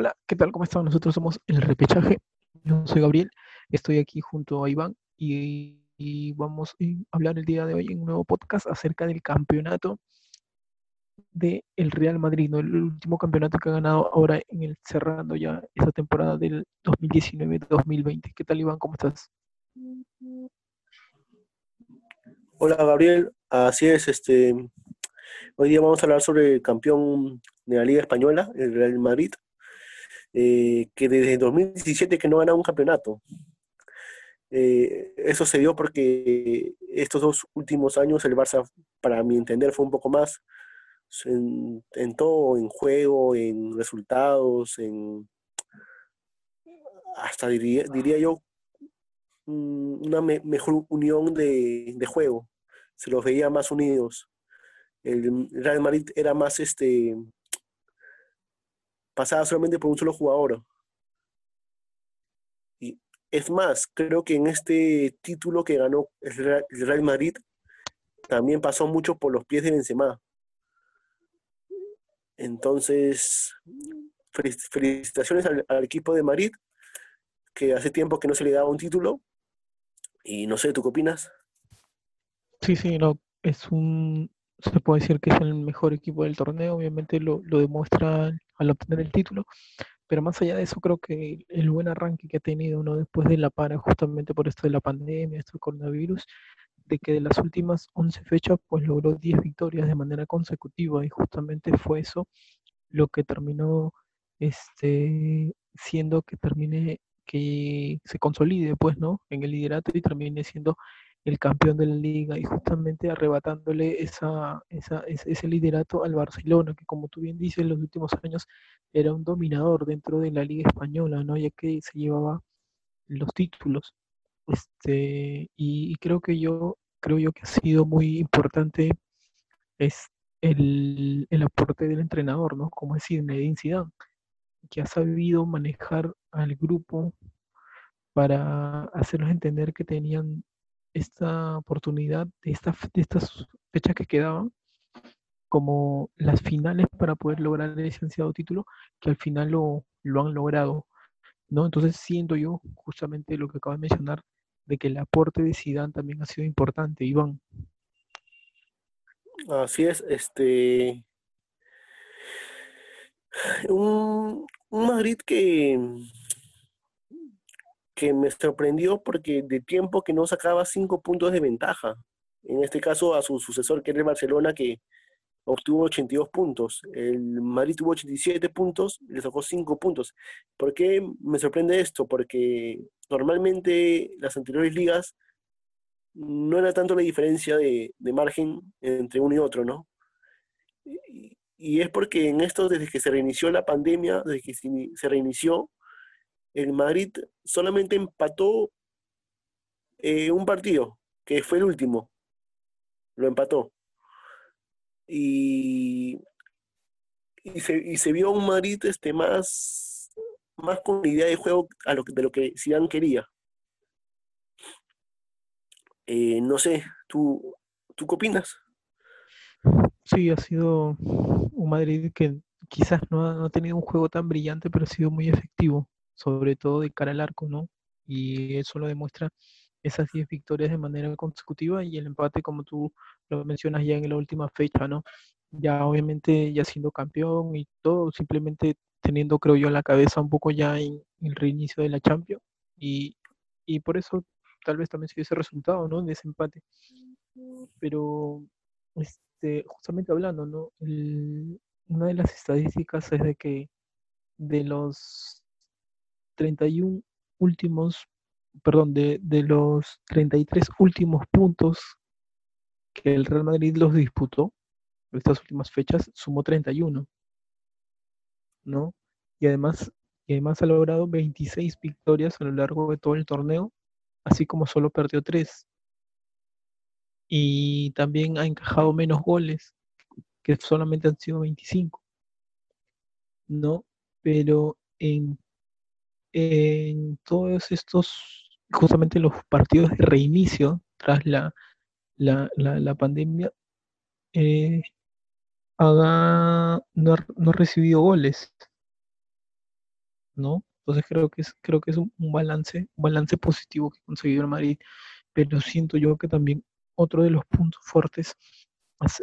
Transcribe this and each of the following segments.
Hola, ¿qué tal? ¿Cómo están? Nosotros somos El Repechaje. Yo soy Gabriel, estoy aquí junto a Iván y, vamos a hablar el día de hoy en un nuevo podcast acerca del campeonato de el Real Madrid, ¿no? el último campeonato que ha ganado ahora en el cerrando ya esta temporada del 2019-2020. ¿Qué tal Iván? ¿Cómo estás? Hola Gabriel, así es, este hoy día vamos a hablar sobre el campeón de la Liga Española, el Real Madrid, eh, que desde 2017 que no gana un campeonato. Eh, eso se dio porque estos dos últimos años el Barça, para mi entender, fue un poco más en, todo, en juego, en resultados, en hasta diría, diría yo mm, una mejor unión de, juego. Se los veía más unidos. El Real Madrid era más este pasada solamente por un solo jugador. Y es más, creo que en este título que ganó el Real Madrid también pasó mucho por los pies de Benzema. Entonces, felicitaciones al, equipo de Madrid, que hace tiempo que no se le daba un título. Y no sé, ¿tú qué opinas? Sí, sí, no, es un, se puede decir que es el mejor equipo del torneo, obviamente lo, lo demuestra al obtener el título, pero más allá de eso creo que el buen arranque que ha tenido, ¿no? Después de la para, justamente por esto de la pandemia, esto del coronavirus, de que de las últimas 11 fechas pues logró 10 victorias de manera consecutiva y justamente fue eso lo que terminó este siendo que termine que se consolide pues no en el liderato y termine siendo el campeón de la liga y justamente arrebatándole esa, esa, ese liderato al Barcelona, que como tú bien dices, en los últimos años era un dominador dentro de la liga española, ¿no? ya que se llevaba los títulos. Este, y, creo que yo, creo yo que ha sido muy importante es el, el aporte del entrenador, ¿no? Como decir, Zinedine Zidane, que ha sabido manejar al grupo para hacernos entender que tenían esta oportunidad de, esta, de estas fechas que quedaban como las finales para poder lograr ese ansiado título, que al final lo, lo han logrado. ¿no? Entonces siento yo justamente lo que acabo de mencionar, de que el aporte de Zidane también ha sido importante, Iván. Así es, este un, Madrid que, que me sorprendió porque de tiempo que no sacaba cinco puntos de ventaja. En este caso a su sucesor que era el Barcelona que obtuvo 82 puntos. El Madrid tuvo 87 puntos, le sacó 5 puntos. ¿Por qué me sorprende esto? Porque normalmente las anteriores ligas no era tanto la diferencia de, margen entre uno y otro, ¿no? Y, es porque en esto, desde que se reinició la pandemia, desde que se reinició, el Madrid solamente empató eh, un partido, que fue el último. Lo empató. Y, y, se, y se vio un Madrid este, más, más con idea de juego a lo, de lo que Zidane quería. Eh, no sé, ¿tú, ¿tú qué opinas? Sí, ha sido un Madrid que quizás no ha, no ha, tenido un juego tan brillante, pero ha sido muy efectivo, sobre todo de cara al arco, ¿no? Y eso lo demuestra esas 10 victorias de manera consecutiva y el empate, como tú lo mencionas ya en la última fecha, ¿no? Ya obviamente ya siendo campeón y todo, simplemente teniendo, creo yo, la cabeza un poco ya en el reinicio de la Champions y, y por eso tal vez también se dio ese resultado, ¿no? De ese empate. Pero, este, justamente hablando, ¿no? una de las estadísticas es de que de los 31 últimos, perdón, de, los 33 últimos puntos que el Real Madrid los disputó, estas últimas fechas, sumó 31, ¿no? Y además, y además ha logrado 26 victorias a lo largo de todo el torneo así como solo perdió tres. Y también ha encajado menos goles, que solamente han sido 25. ¿No? Pero en, en todos estos, justamente los partidos de reinicio tras la, la, la, pandemia, eh, no, ha, no ha recibido goles. ¿no? Entonces creo que es, creo que es un, balance, un balance positivo que ha conseguido el Madrid, pero siento yo que también otro de los puntos fuertes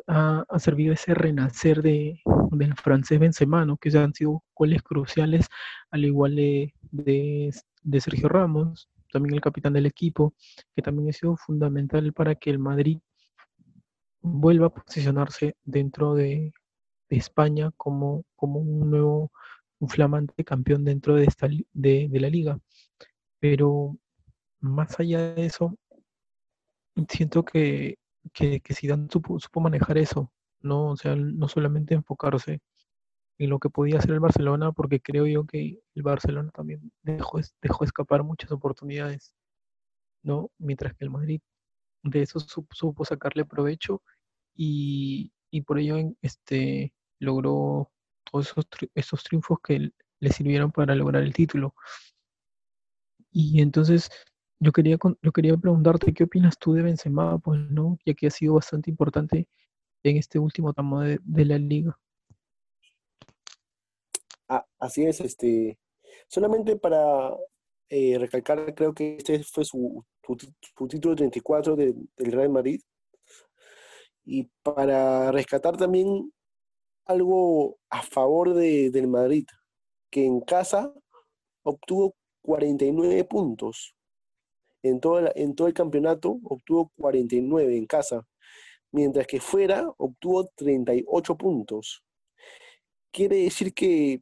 ha, servido ese renacer de, del francés Benzema, ¿no? que han sido goles cruciales, al igual de, de, Sergio Ramos, también el capitán del equipo, que también ha sido fundamental para que el Madrid vuelva a posicionarse dentro de, España como, como un nuevo, un flamante campeón dentro de, esta, de, de la liga. Pero más allá de eso, siento que que, que Zidane supo, supo manejar eso, ¿no? O sea, no solamente enfocarse en lo que podía hacer el Barcelona, porque creo yo que el Barcelona también dejó, dejó escapar muchas oportunidades, ¿no? Mientras que el Madrid de eso supo, sacarle provecho y, y, por ello este, logró todos esos, esos triunfos que le sirvieron para lograr el título. Y entonces yo quería, yo quería preguntarte, ¿qué opinas tú de Benzema? Pues, ¿no? Ya que ha sido bastante importante en este último tramo de, la liga. Ah, así es, este, solamente para eh, recalcar, creo que este fue su, su, título 34 del Real Madrid. Y para rescatar también algo a favor de, del Madrid, que en casa obtuvo 49 puntos, en todo, el, en todo el campeonato obtuvo 49 en casa, mientras que fuera obtuvo 38 puntos. Quiere decir que,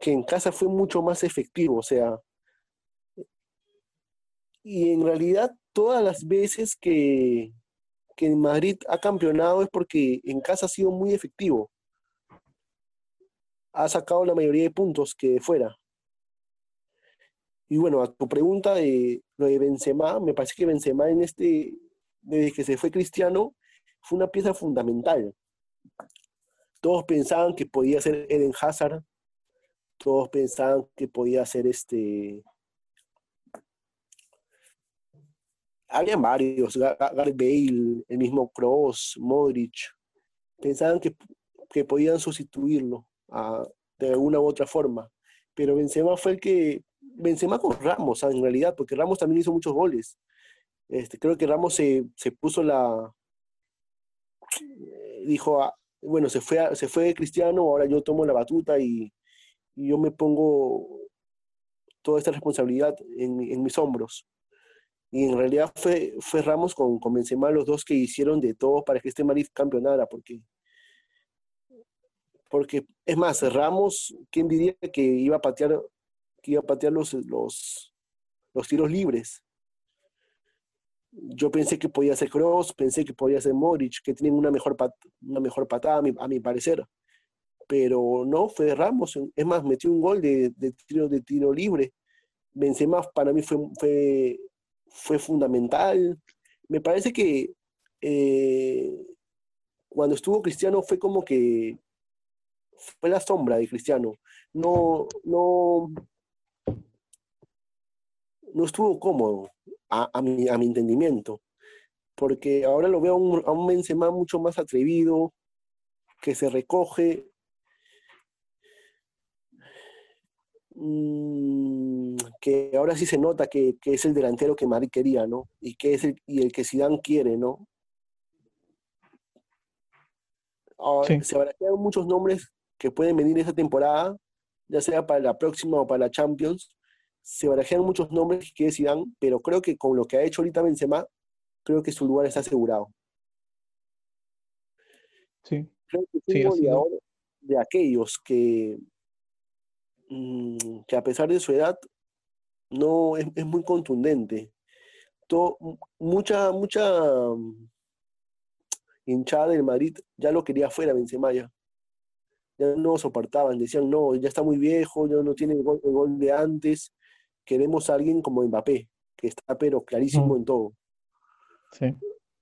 en casa fue mucho más efectivo, o sea, y en realidad todas las veces que, que Madrid ha campeonado es porque en casa ha sido muy efectivo. Ha sacado la mayoría de puntos que fuera. Y bueno, a tu pregunta de lo de Benzema, me parece que Benzema en este, desde que se fue Cristiano, fue una pieza fundamental. Todos pensaban que podía ser Eden Hazard, todos pensaban que podía ser este... Habían varios, Gareth Bale, el mismo Kroos, Modric, pensaban que, que podían sustituirlo de alguna u otra forma, pero Benzema fue el que Benzema con Ramos, en realidad, porque Ramos también hizo muchos goles. Este, creo que Ramos se, puso la... Eh, dijo, ah, bueno, se fue, se fue Cristiano, ahora yo tomo la batuta y, yo me pongo toda esta responsabilidad en, mis hombros. Y en realidad fue, fue Ramos con, con Benzema los dos que hicieron de todo para que este Madrid campeonara, porque porque es más, Ramos, ¿quién diría que iba a patear que iba a patear los, los, tiros libres. Yo pensé que podía ser Cross, pensé que podía ser Modric, que tienen una mejor, una mejor patada, a mi, parecer. Pero no, fue Ramos. Es más, metió un gol de, tiro, de tiro libre. Benzema para mí fue, fue, fue fundamental. Me parece que eh, cuando estuvo Cristiano fue como que fue la sombra de Cristiano. No, no, no estuvo cómodo a, mi, entendimiento, porque ahora lo veo a un, a un Benzema mucho más atrevido, que se recoge, mm, que ahora sí se nota que, es el delantero que Madrid quería, ¿no? Y que es el, y el que Zidane quiere, ¿no? Se barajean muchos nombres que pueden venir esa temporada, ya sea para la próxima o para la Champions, se barajean muchos nombres que decían, pero creo que con lo que ha hecho ahorita Benzema, creo que su lugar está asegurado. Sí. Creo que es un de aquellos que, mm, que a pesar de su edad, no es, muy contundente. mucha, mucha mm, hinchada del Madrid ya lo quería fuera Benzema ya. Ya no soportaban, decían, no, ya está muy viejo, ya no tiene el gol de antes, queremos a alguien como Mbappé, que está pero clarísimo en todo. Sí.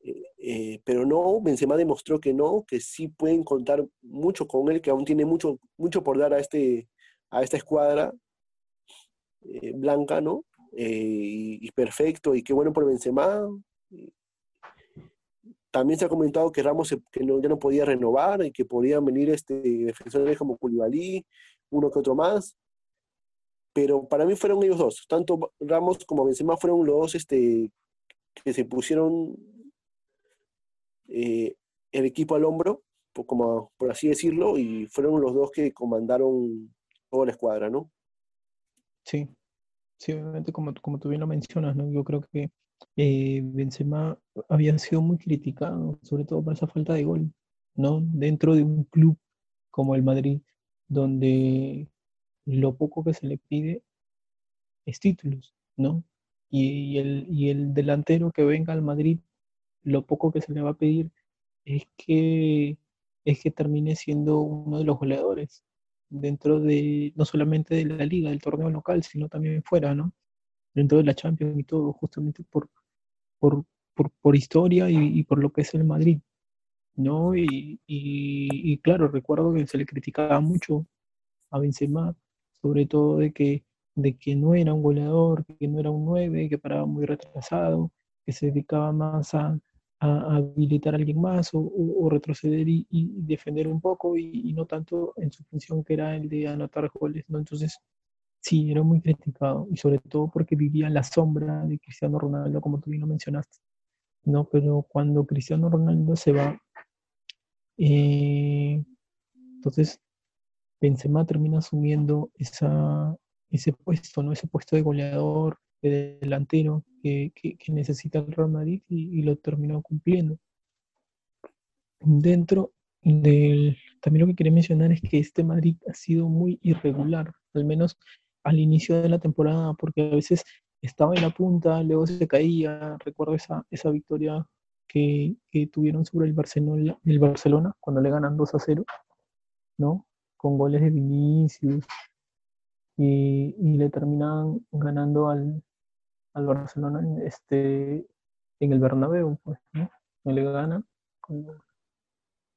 Eh, eh, pero no, Benzema demostró que no, que sí pueden contar mucho con él, que aún tiene mucho, mucho por dar a, este, a esta escuadra eh, blanca, ¿no? Y, perfecto, y qué bueno por Benzema. También se ha comentado que Ramos que no, ya no podía renovar y que podían venir este, defensores como Koulibaly, uno que otro más pero para mí fueron ellos dos, tanto Ramos como Benzema fueron los este, que se pusieron eh, el equipo al hombro, por, como, por así decirlo, y fueron los dos que comandaron toda la escuadra, ¿no? Sí, sí, obviamente como, como tú bien lo mencionas, ¿no? Yo creo que eh, Benzema había sido muy criticado, sobre todo por esa falta de gol, ¿no? Dentro de un club como el Madrid, donde lo poco que se le pide es títulos, ¿no? Y, el, y el delantero que venga al Madrid, lo poco que se le va a pedir es que, es que termine siendo uno de los goleadores dentro de, no solamente de la liga, del torneo local, sino también fuera, ¿no? Dentro de la Champions y todo, justamente por, por, por, historia y, por lo que es el Madrid, ¿no? Y, y, claro, recuerdo que se le criticaba mucho a Benzema, sobre todo de que, de que no era un goleador, que no era un 9, que paraba muy retrasado, que se dedicaba más a, a, habilitar a alguien más o, retroceder y, defender un poco y, no tanto en su función que era el de anotar goles, ¿no? Entonces, sí, era muy criticado y sobre todo porque vivía en la sombra de Cristiano Ronaldo, como tú bien lo mencionaste, ¿no? Pero cuando Cristiano Ronaldo se va, eh, entonces Benzema termina asumiendo esa, ese puesto, ¿no? Ese puesto de goleador, de delantero que, necesita el Real Madrid y, lo terminó cumpliendo. Dentro del... También lo que quería mencionar es que este Madrid ha sido muy irregular, al menos al inicio de la temporada, porque a veces estaba en la punta, luego se caía. Recuerdo esa, esa victoria que, tuvieron sobre el Barcelona, el Barcelona cuando le ganan 2 a 0, ¿no? Con goles de Vinicius. Y, y le terminan ganando al, al Barcelona este, en el Bernabéu, pues, ¿no? Le gana con,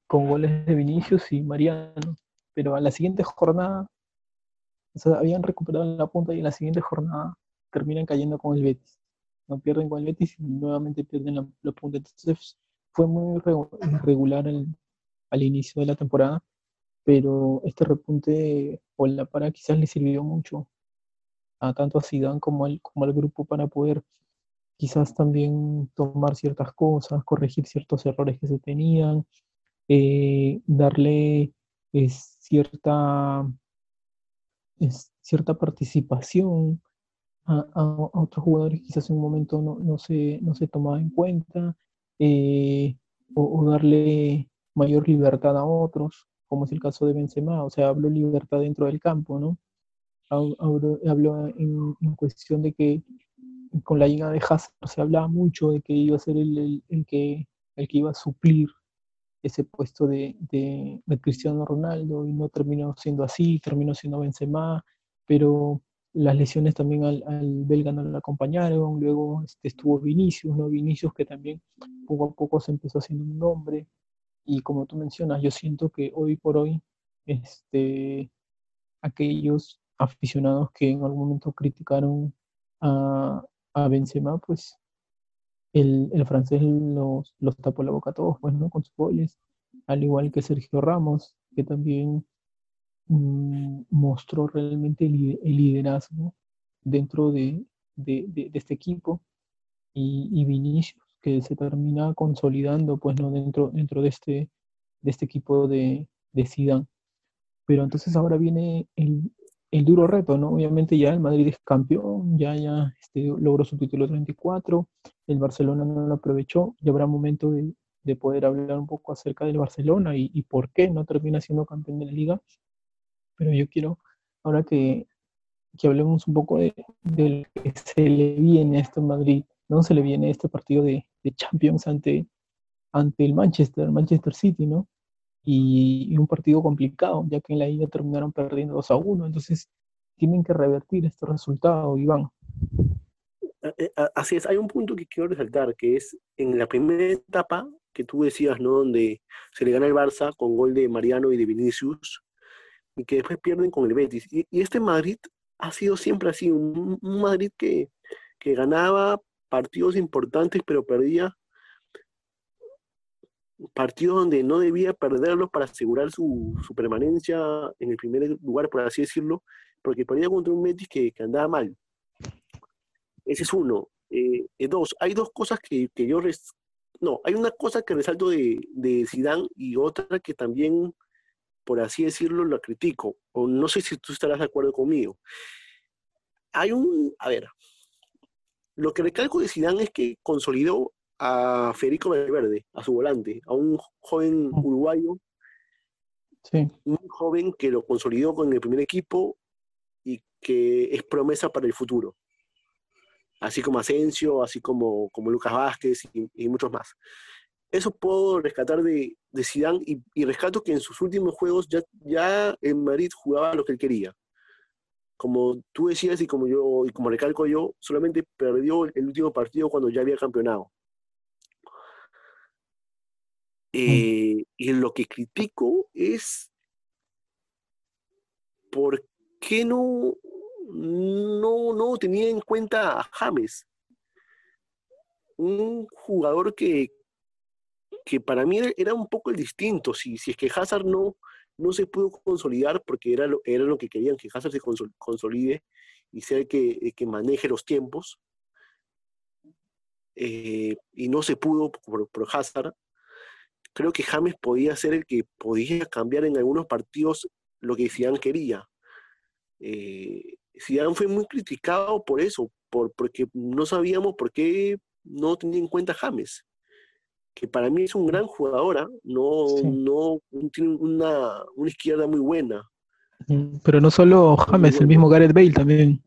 goles de Vinicius y Mariano. Pero a la siguiente jornada, o habían recuperado la punta y en la siguiente jornada terminan cayendo con el Betis. No pierden con el Betis y nuevamente pierden la, punta. Entonces fue muy irregular al inicio de la temporada, pero este repunte o la para quizás le sirvió mucho tanto a Zidane como al, como al grupo para poder quizás también tomar ciertas cosas, corregir ciertos errores que se tenían, eh, darle eh, cierta, cierta participación a, otros jugadores que quizás en un momento no, no, se, no se tomaba en cuenta, eh, o, darle mayor libertad a otros, como es el caso de Benzema, o sea, hablo libertad dentro del campo, ¿no? habló en, cuestión de que con la llegada de Hazard se hablaba mucho de que iba a ser el, el, que, el que iba a suplir ese puesto de, de, Cristiano Ronaldo y no terminó siendo así, terminó siendo Benzema, pero las lesiones también al, al belga no lo acompañaron, luego este, estuvo Vinicius, ¿no? Vinicius que también poco a poco se empezó haciendo un nombre y como tú mencionas, yo siento que hoy por hoy este, aquellos aficionados que en algún momento criticaron a, a Benzema, pues el, el francés los, los, tapó la boca a todos, pues, ¿no? Con sus goles, al igual que Sergio Ramos, que también mm, mostró realmente el, liderazgo dentro de, de, este equipo, y, y, Vinicius, que se termina consolidando, pues, ¿no? Dentro, dentro de, este, de este equipo de, de. Pero entonces ahora viene el, el duro reto, ¿no? Obviamente ya el Madrid es campeón, ya, ya este, logró su título 34, el Barcelona no lo aprovechó, ya habrá momento de, de poder hablar un poco acerca del Barcelona y, y, por qué no termina siendo campeón de la liga. Pero yo quiero, ahora que, que hablemos un poco de, de, lo que se le viene a este Madrid, ¿no? Se le viene este partido de, Champions ante, ante el Manchester, Manchester City, ¿no? y, un partido complicado, ya que en la ida terminaron perdiendo 2 a 1, entonces tienen que revertir este resultado, Iván. Eh, eh, así es, hay un punto que quiero resaltar, que es en la primera etapa que tú decías, ¿no? Donde se le gana el Barça con gol de Mariano y de Vinicius, y que después pierden con el Betis. Y, este Madrid ha sido siempre así, un, un Madrid que, que ganaba partidos importantes, pero perdía partido donde no debía perderlo para asegurar su, permanencia en el primer lugar, por así decirlo, porque perdía contra un Betis que, andaba mal. Ese es uno. Eh, eh, dos, hay dos cosas que, yo... No, hay una cosa que resalto de, de y otra que también, por así decirlo, la critico. O no sé si tú estarás de acuerdo conmigo. Hay un... A ver, lo que recalco de Zidane es que consolidó a Federico Valverde, a su volante, a un joven uruguayo, un joven que lo consolidó con el primer equipo y que es promesa para el futuro. Así como Asensio, así como, como Lucas Vázquez y, muchos más. Eso puedo rescatar de, de Zidane y, rescato que en sus últimos juegos ya, ya en Madrid jugaba lo que él quería como tú decías y como yo y como recalco yo, solamente perdió el último partido cuando ya había campeonado. Mm. Eh, y lo que critico es por qué no, no, no tenía en cuenta a James, un jugador que, que para mí era un poco el distinto. Si, si es que Hazard no, no se pudo consolidar porque era lo, era lo que querían, que Hazard se consolide y sea el que, que maneje los tiempos. Eh, y no se pudo por, Hazard. Creo que James podía ser el que podía cambiar en algunos partidos lo que Zidane quería. Eh, fue muy criticado por eso, por, porque no sabíamos por qué no tenía en cuenta James que para mí es un gran jugador, ¿ah? no, no tiene una, una, izquierda muy buena. Pero no solo James, el mismo Gareth Bale también.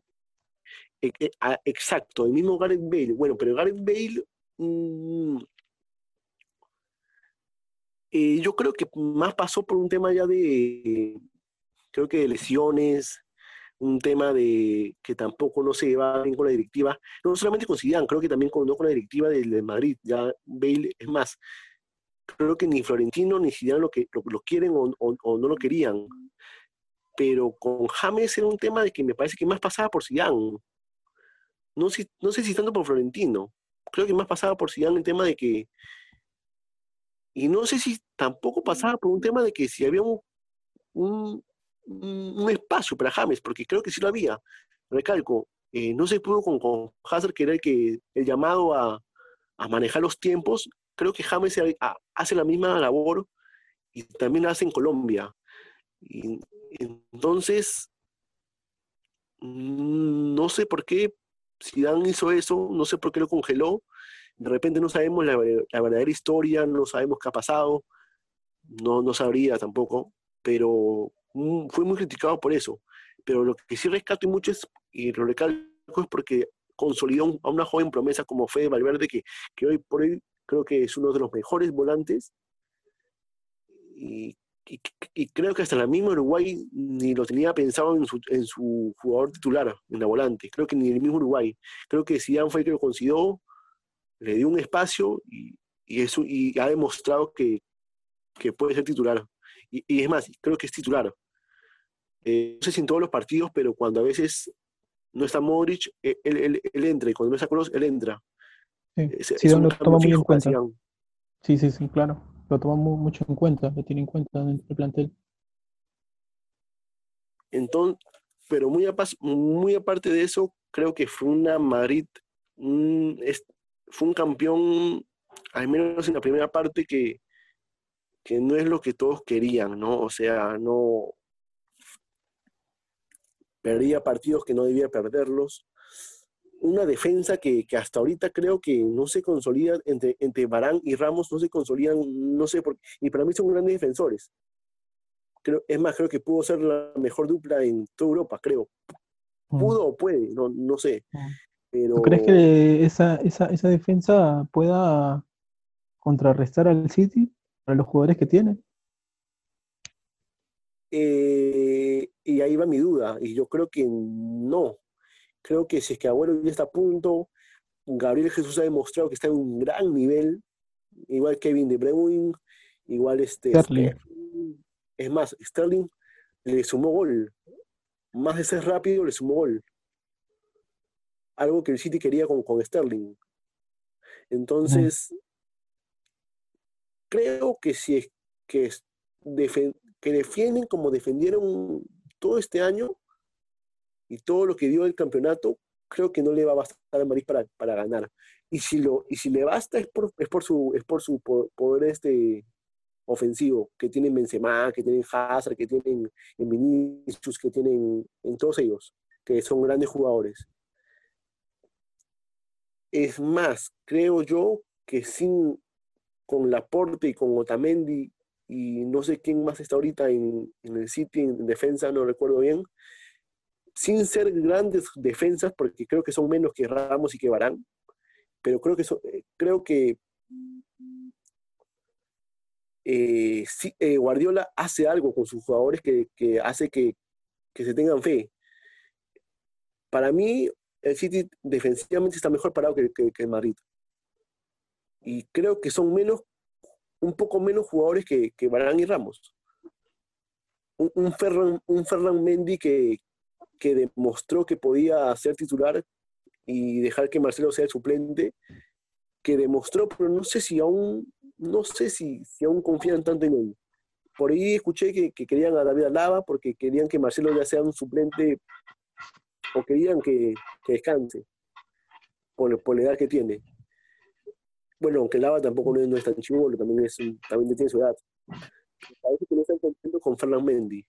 E, e, ah, exacto, el mismo Gareth Bale. Bueno, pero Gareth Bale, mm, eh, yo creo que más pasó por un tema ya de, creo que de lesiones, un tema de que tampoco no se lleva bien con la directiva, no solamente con Zidane, creo que también con, con la directiva del Madrid, ya Bale, es más, creo que ni Florentino ni Zidane lo, que, lo, quieren o, no lo querían, pero con James era un tema de que me parece que más pasaba por Zidane, no, sé, no sé si tanto por Florentino, creo que más pasaba por Zidane el tema de que, y no sé si tampoco pasaba por un tema de que si había un espacio para James, porque creo que sí lo había. Recalco, eh, no se pudo con, con Hazard, que era el, que, el llamado a, manejar los tiempos. Creo que James hace la misma labor y también la hace en Colombia. Entonces, mm, no sé por qué Zidane hizo eso, no sé por qué lo congeló. De repente no sabemos la, la verdadera historia, no sabemos qué ha pasado, no, no sabría tampoco, pero fue muy criticado por eso. Pero lo que sí rescato y mucho es, y lo recalco, es porque consolidó a una joven promesa como Fede Valverde, que, que hoy por hoy creo que es uno de los mejores volantes. Y, creo que hasta la misma Uruguay ni lo tenía pensado en su, jugador titular, en la volante. Creo que ni el mismo Uruguay. Creo que Zidane fue el que lo consideró, le dio un espacio y, eso, y ha demostrado que, que puede ser titular. Y, es más, creo que es titular. Eh, no sé si en todos los partidos, pero cuando a veces no está Modric, eh, él, entra, y cuando no está Kroos, él entra. Sí, lo toma muy en cuenta. Sí, sí, sí, claro. Lo toma mucho en cuenta, lo tiene en cuenta en el plantel. Entonces, pero muy, muy aparte de eso, creo que fue una Madrid, fue un campeón, al menos en la primera parte, que, que no es lo que todos querían, ¿no? O sea, no, perdía partidos que no debía perderlos. Una defensa que, hasta ahorita creo que no se consolida entre, entre Barán y Ramos, no se consolidan, no sé por qué, y para mí son grandes defensores. Creo, es más, creo que pudo ser la mejor dupla en toda Europa, creo. Mm. Pudo o puede, no, no sé. Mm. Pero... ¿Tú crees que esa, esa, esa defensa pueda contrarrestar al City para los jugadores que tiene? Eh, y ahí va mi duda, y yo creo que no. Creo que si es que Agüero ya está a punto, Gabriel Jesús ha demostrado que está en un gran nivel, igual Kevin De Bruyne, igual este... Es más, Sterling le sumó gol. Más de ser rápido, le sumó gol. Algo que el City quería con, con Sterling. Entonces, creo que si es que que defienden como defendieron todo este año, y todo lo que dio el campeonato, creo que no le va a bastar al Madrid para, para ganar. Y si, lo, y si le basta es por, es por su, es por su poder este, ofensivo que tienen Benzema, que tienen Hazard, que tienen en Vinicius, que tienen en todos ellos, que son grandes jugadores. Es más, creo yo que sin con Laporte y con Otamendi y no sé quién más está ahorita en, en el City en defensa, no recuerdo bien, sin ser grandes defensas, porque creo que son menos que Ramos y que Barán, pero creo que, eh, creo que eh, eh, Guardiola hace algo con sus jugadores que, hace que, se tengan fe. Para mí, el City defensivamente está mejor parado que, el Madrid. Y creo que son menos, un poco menos jugadores que, que Barán y Ramos. Un, un, Ferran, un Ferran Mendy que, que demostró que podía ser titular y dejar que Marcelo sea el suplente, que demostró, pero no sé si aún, no sé si, si aún confían tanto en él. Por ahí escuché que, querían a David Alaba porque querían que Marcelo ya sea un suplente o querían que, descanse por, por, la edad que tiene. Bueno, aunque Alaba tampoco no, es tan chivo, también, es, también tiene su edad. Parece que no están contentos con Fernán Mendy.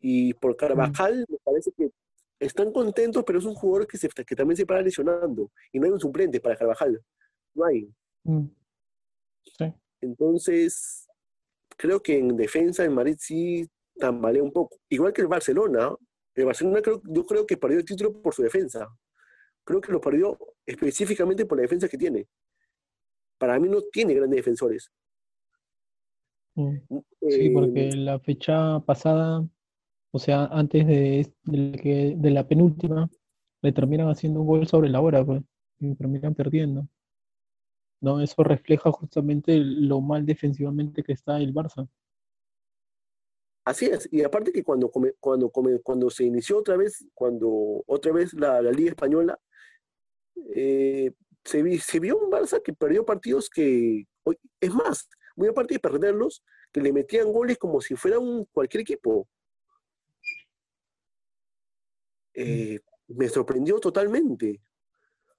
Y por Carvajal, me parece que están contentos, pero es un jugador que, se, que también se para lesionando. Y no hay un suplente para Carvajal. No hay. Mm. Entonces, creo que en defensa el Madrid sí tambalea un poco. Igual que el Barcelona. El Barcelona creo, yo creo que perdió el título por su defensa. Creo que lo perdió específicamente por la defensa que tiene. Para mí no tiene grandes defensores. Mm. Sí, porque eh, la fecha pasada o sea, antes de, de, la penúltima, le terminan haciendo un gol sobre la hora, pues, y terminan perdiendo. ¿No? Eso refleja justamente lo mal defensivamente que está el Barça. Así es, y aparte que cuando, cuando, cuando se inició otra vez, cuando otra vez la, Liga Española, eh, se, vio un Barça que perdió partidos que, es más, muy aparte de perderlos, que le metían goles como si fuera un, cualquier equipo. Eh, me sorprendió totalmente.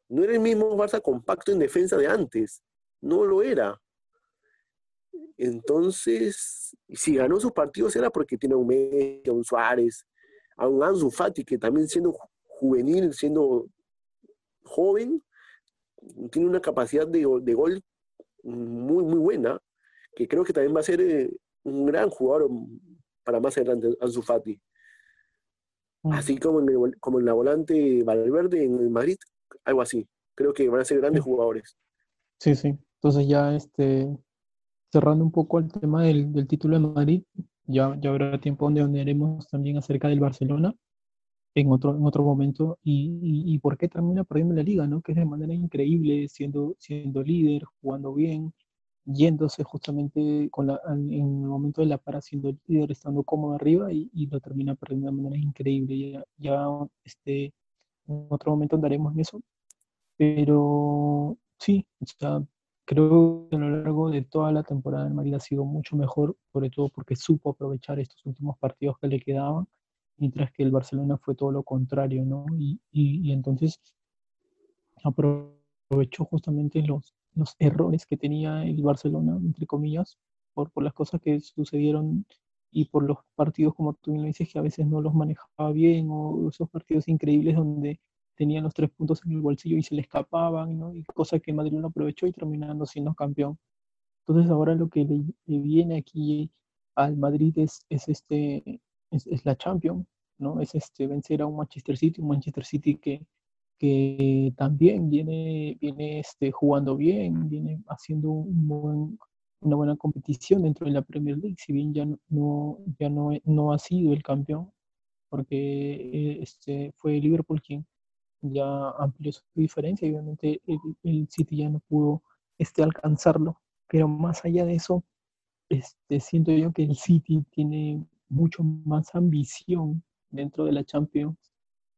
No era el mismo Barça compacto en defensa de antes, no lo era. Entonces, si ganó sus partidos era porque tiene a un Messi, a un Suárez, a un Ansu Fati que también siendo juvenil, siendo joven, tiene una capacidad de, de gol muy, muy buena, que creo que también va a ser eh, un gran jugador para más adelante, Ansu Fati. Mm. Así como en, como en la volante Valverde en el Madrid, algo así. Creo que van a ser grandes jugadores. Sí, sí. Entonces ya este, cerrando un poco el tema del, del título de Madrid, ya, ya habrá tiempo donde hablaremos también acerca del Barcelona en otro, en otro momento y, y, y, por qué termina perdiendo la liga, ¿no? Que es de manera increíble, siendo, siendo líder, jugando bien, yéndose justamente con la, en el momento de la para siendo líder, estando cómodo arriba y, y, lo termina perdiendo de manera increíble. Ya, ya este, en otro momento andaremos en eso. Pero sí, o creo que a lo largo de toda la temporada el Madrid ha sido mucho mejor, sobre todo porque supo aprovechar estos últimos partidos que le quedaban, mientras que el Barcelona fue todo lo contrario, ¿no? Y, y, entonces aprovechó justamente los, los errores que tenía el Barcelona, entre comillas, por, por las cosas que sucedieron y por los partidos, como tú me dices, que a veces no los manejaba bien, o esos partidos increíbles donde tenían los tres puntos en el bolsillo y se le escapaban, ¿no? y cosa que Madrid no aprovechó y terminando siendo campeón. Entonces ahora lo que le, viene aquí al Madrid es, es este, es, es, la Champions, ¿no? Es este, vencer a un Manchester City, un Manchester City que, que también viene, viene este, jugando bien, viene haciendo un una buena competición dentro de la Premier League, si bien ya no, ya no, no ha sido el campeón, porque eh, este, fue Liverpool quien ya amplió su diferencia y obviamente el, City ya no pudo este, alcanzarlo. Pero más allá de eso, este, siento yo que el City tiene mucho más ambición dentro de la Champions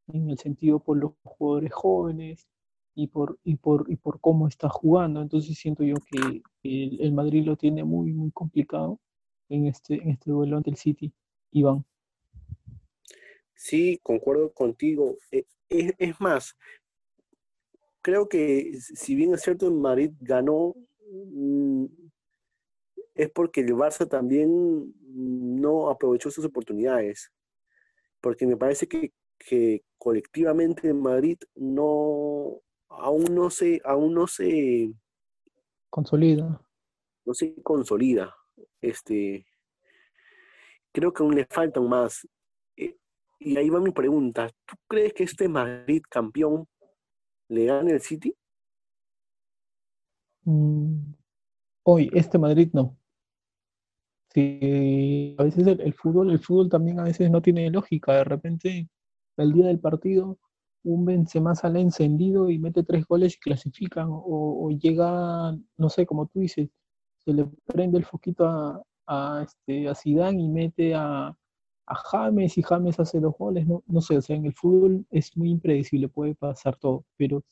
en el sentido por los jugadores jóvenes y por, y por, y por cómo está jugando. Entonces siento yo que el, Madrid lo tiene muy, muy complicado en este, en este duelo ante el City. Iván. Sí, concuerdo contigo. E, es, más, creo que si bien es cierto, el Madrid ganó, mm, es porque el Barça también no aprovechó sus oportunidades. Porque me parece que, colectivamente en Madrid no aún no se aún no se consolida. no se consolida. Este creo que aún le faltan más. Eh, y ahí va mi pregunta. ¿tú crees que este Madrid campeón le gane el City? Mm, hoy este Madrid no Sí, a veces el, fútbol, el fútbol también a veces no tiene lógica. De repente, el día del partido, un Benzema sale encendido y mete tres goles y clasifican. O, llega, no sé, como tú dices, se le prende el foquito a, a, este, a Zidane y mete a, a James y James hace dos goles. No, no sé, o sea, en el fútbol es muy impredecible, puede pasar todo. Pero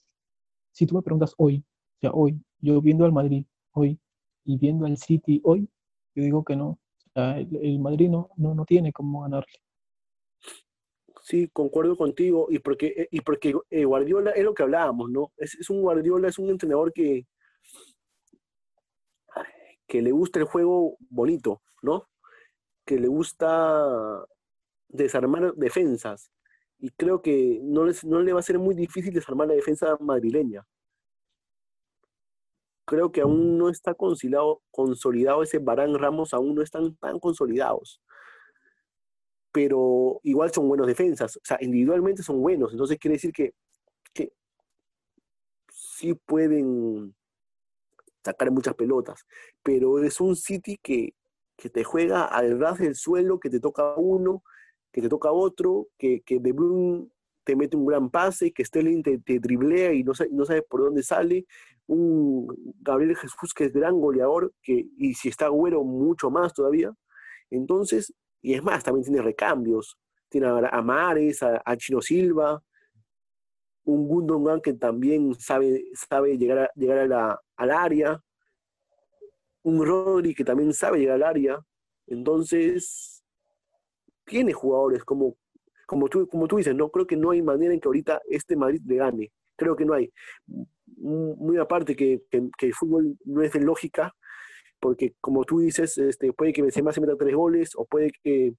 si tú me preguntas hoy, o sea, hoy, yo viendo al Madrid hoy y viendo al City hoy, yo digo que no. el, Madrid no, no, tiene cómo ganarle. Sí, concuerdo contigo. Y porque, eh, y porque eh, Guardiola es lo que hablábamos, ¿no? Es, un Guardiola, es un entrenador que, que le gusta el juego bonito, ¿no? Que le gusta desarmar defensas. Y creo que no, no le va a ser muy difícil desarmar la defensa madrileña creo que aún no está consolidado, ese Barán Ramos, aún no están tan consolidados. Pero igual son buenos defensas, o sea, individualmente son buenos, entonces quiere decir que, que sí pueden sacar muchas pelotas, pero es un City que, que te juega al ras del suelo, que te toca uno, que te toca otro, que, que De Bruyne te mete un gran pase, que Sterling te, te driblea y no, no sabes por dónde sale, un Gabriel Jesús que es gran goleador, que, y si está güero, mucho más todavía. Entonces, y es más, también tiene recambios. Tiene a Mares, a, Chino Silva, un Gundogan que también sabe, sabe llegar, llegar al área, un Rodri que también sabe llegar al área. Entonces, tiene jugadores como, como, tú, como tú dices, no creo que no hay manera en que ahorita este Madrid le gane. Creo que no hay muy aparte que, el fútbol no es de lógica, porque como tú dices, este, puede que Benzema se meta tres goles, o puede que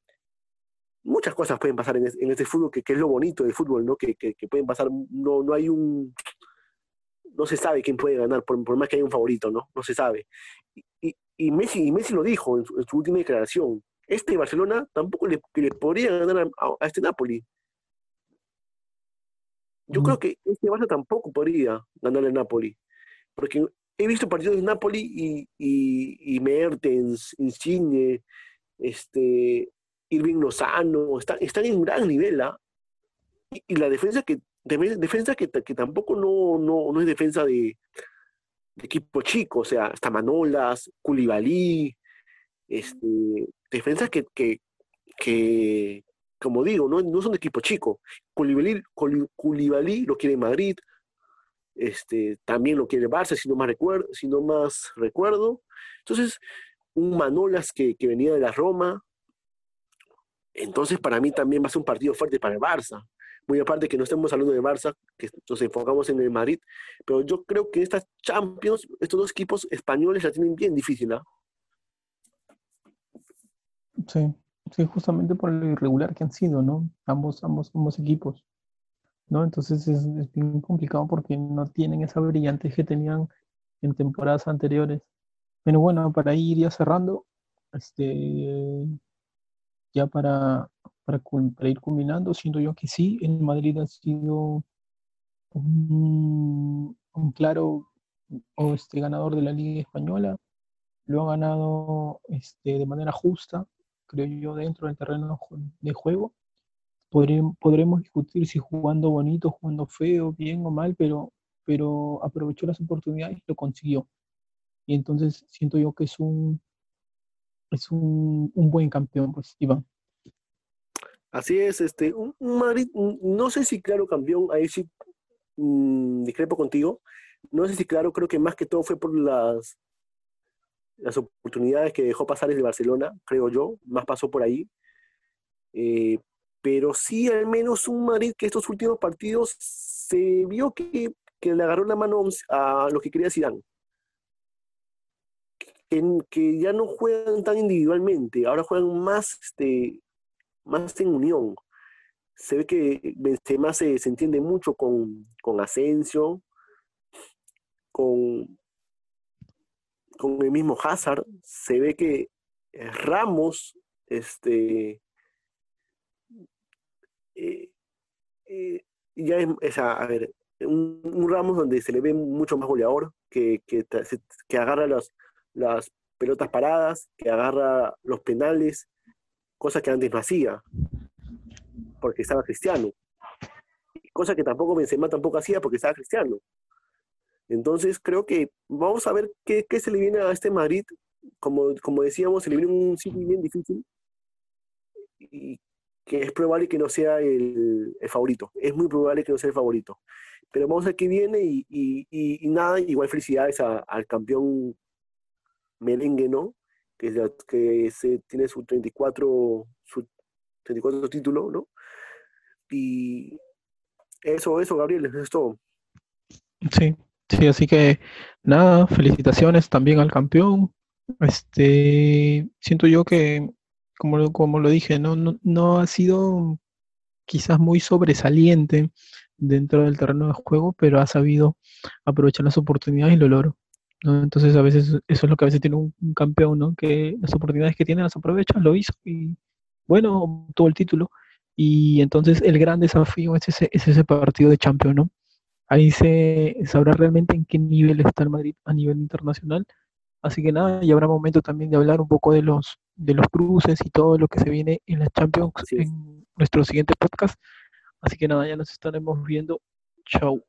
muchas cosas pueden pasar en, este fútbol, que, es lo bonito del fútbol, ¿no? Que, pueden pasar, no, no hay un, no se sabe quién puede ganar, por, más que haya un favorito, ¿no? No se sabe. Y, y, Messi, y Messi lo dijo en su, última declaración, este Barcelona tampoco le, le podría ganar a, este Napoli. Yo creo que este Barça tampoco podría ganarle a Napoli, porque he visto partidos de Napoli y, y, y Mertens, Insigne, este, Irving Lozano, están, están en gran nivel, ¿ah? y, la defensa que defensa que, que tampoco no, no, no, es defensa de, equipo chico, o sea, está Manolas, Culibalí, este, defensas que, que, que, como digo, no, no son de equipo chico. Koulibaly, lo quiere Madrid, este, también lo quiere Barça, si no más recuerdo. Si no más recuerdo. Entonces, un Manolas que, venía de la Roma. Entonces, para mí también va a ser un partido fuerte para el Barça. Muy aparte que no estemos hablando de Barça, que nos enfocamos en el Madrid, pero yo creo que estas Champions, estos dos equipos españoles la tienen bien difícil, ¿ah? Sí, Sí, justamente por lo irregular que han sido, ¿no? Ambos, ambos, ambos equipos, ¿no? Entonces es, bien complicado porque no tienen esa brillantez que tenían en temporadas anteriores. Pero bueno, para ir ya cerrando, este, ya para, para, ir culminando, siento yo que sí, en Madrid ha sido un, claro este, ganador de la Liga Española, lo ha ganado este, de manera justa, creo yo, dentro del terreno de juego. Podremos, discutir si jugando bonito, jugando feo, bien o mal, pero, aprovechó las oportunidades y lo consiguió. Y entonces siento yo que es un, es un, buen campeón, pues, Iván. Así es, este, un, Madrid, no sé si claro campeón, ahí sí mm, discrepo contigo. No sé si claro, creo que más que todo fue por las las oportunidades que dejó pasar desde Barcelona, creo yo, más pasó por ahí. Eh, pero sí al menos un Madrid que estos últimos partidos se vio que, le agarró la mano a lo que quería Zidane. Que, que ya no juegan tan individualmente, ahora juegan más, este, más en unión. Se ve que Benzema se, se entiende mucho con, con Asensio, con, con el mismo Hazard. Se ve que Ramos este, eh, eh, ya es, a, ver, un, Ramos donde se le ve mucho más goleador, que, que, que agarra las, las pelotas paradas, que agarra los penales, cosa que antes no hacía, porque estaba cristiano. Cosa que tampoco Benzema tampoco hacía porque estaba cristiano. Entonces creo que vamos a ver qué, qué se le viene a este Madrid. Como, como decíamos, se le viene un sitio bien difícil. Y que es probable que no sea el, favorito. Es muy probable que no sea el favorito. Pero vamos a ver qué viene y, nada, igual felicidades al campeón merengue, ¿no? Que, que se, tiene su 34, su 34 título, ¿no? Y eso, eso, Gabriel, eso es todo. Sí, sí, así que nada, felicitaciones también al campeón. Este, siento yo que como, como lo dije, no, no, ha sido quizás muy sobresaliente dentro del terreno de juego, pero ha sabido aprovechar las oportunidades y lo logró. Entonces a veces eso es lo que a veces tiene un, campeón, ¿no? que las oportunidades que tiene las aprovecha, lo hizo y bueno, obtuvo el título. Y entonces el gran desafío es ese, es ese partido de campeón, ¿no? Ahí se sabrá realmente en qué nivel está el Madrid a nivel internacional Así que nada, y habrá momento también de hablar un poco de los, de los cruces y todo lo que se viene en la Champions en nuestro siguiente podcast. Así que nada, ya nos estaremos viendo. Chao.